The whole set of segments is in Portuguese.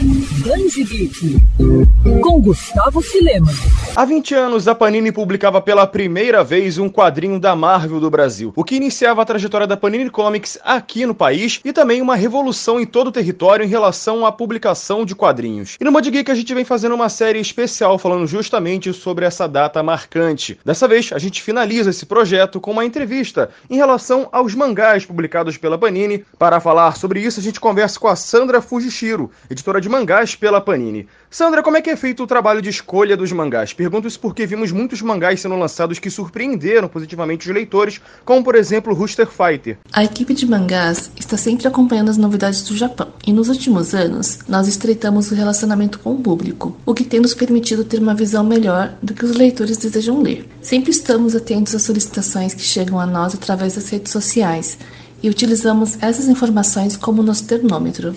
Thank you. Danji Geek, com Gustavo Filema. Há 20 anos, a Panini publicava pela primeira vez um quadrinho da Marvel do Brasil, o que iniciava a trajetória da Panini Comics aqui no país e também uma revolução em todo o território em relação à publicação de quadrinhos. E no Mod Geek a gente vem fazendo uma série especial falando justamente sobre essa data marcante. Dessa vez, a gente finaliza esse projeto com uma entrevista em relação aos mangás publicados pela Panini. Para falar sobre isso, a gente conversa com a Sandra Fujishiro, editora de mangás pela Panini. Sandra, como é que é feito o trabalho de escolha dos mangás? Pergunto isso porque vimos muitos mangás sendo lançados que surpreenderam positivamente os leitores, como por exemplo Rooster Fighter. A equipe de mangás está sempre acompanhando as novidades do Japão, e nos últimos anos nós estreitamos o relacionamento com o público, o que tem nos permitido ter uma visão melhor do que os leitores desejam ler. Sempre estamos atentos às solicitações que chegam a nós através das redes sociais e utilizamos essas informações como nosso termômetro.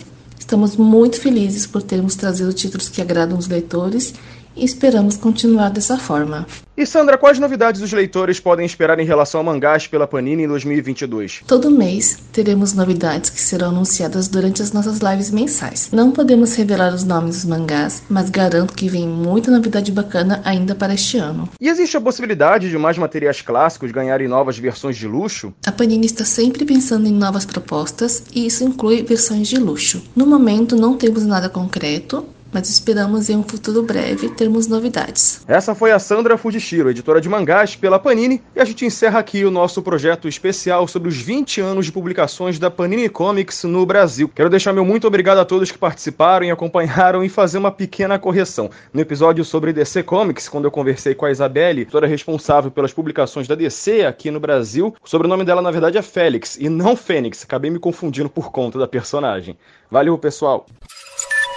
Estamos muito felizes por termos trazido títulos que agradam os leitores e esperamos continuar dessa forma. E Sandra, quais novidades os leitores podem esperar em relação a mangás pela Panini em 2022? Todo mês teremos novidades que serão anunciadas durante as nossas lives mensais. Não podemos revelar os nomes dos mangás, mas garanto que vem muita novidade bacana ainda para este ano. E existe a possibilidade de mais materiais clássicos ganharem novas versões de luxo? A Panini está sempre pensando em novas propostas e isso inclui versões de luxo. No momento não temos nada concreto, mas esperamos em um futuro breve termos novidades. Essa foi a Sandra Fujishiro, editora de mangás pela Panini, e a gente encerra aqui o nosso projeto especial sobre os 20 anos de publicações da Panini Comics no Brasil. Quero deixar meu muito obrigado a todos que participaram e acompanharam e fazer uma pequena correção. No episódio sobre DC Comics, quando eu conversei com a Isabelle, editora responsável pelas publicações da DC aqui no Brasil, o sobrenome dela na verdade é Félix e não Fênix. Acabei me confundindo por conta da personagem. Valeu, pessoal!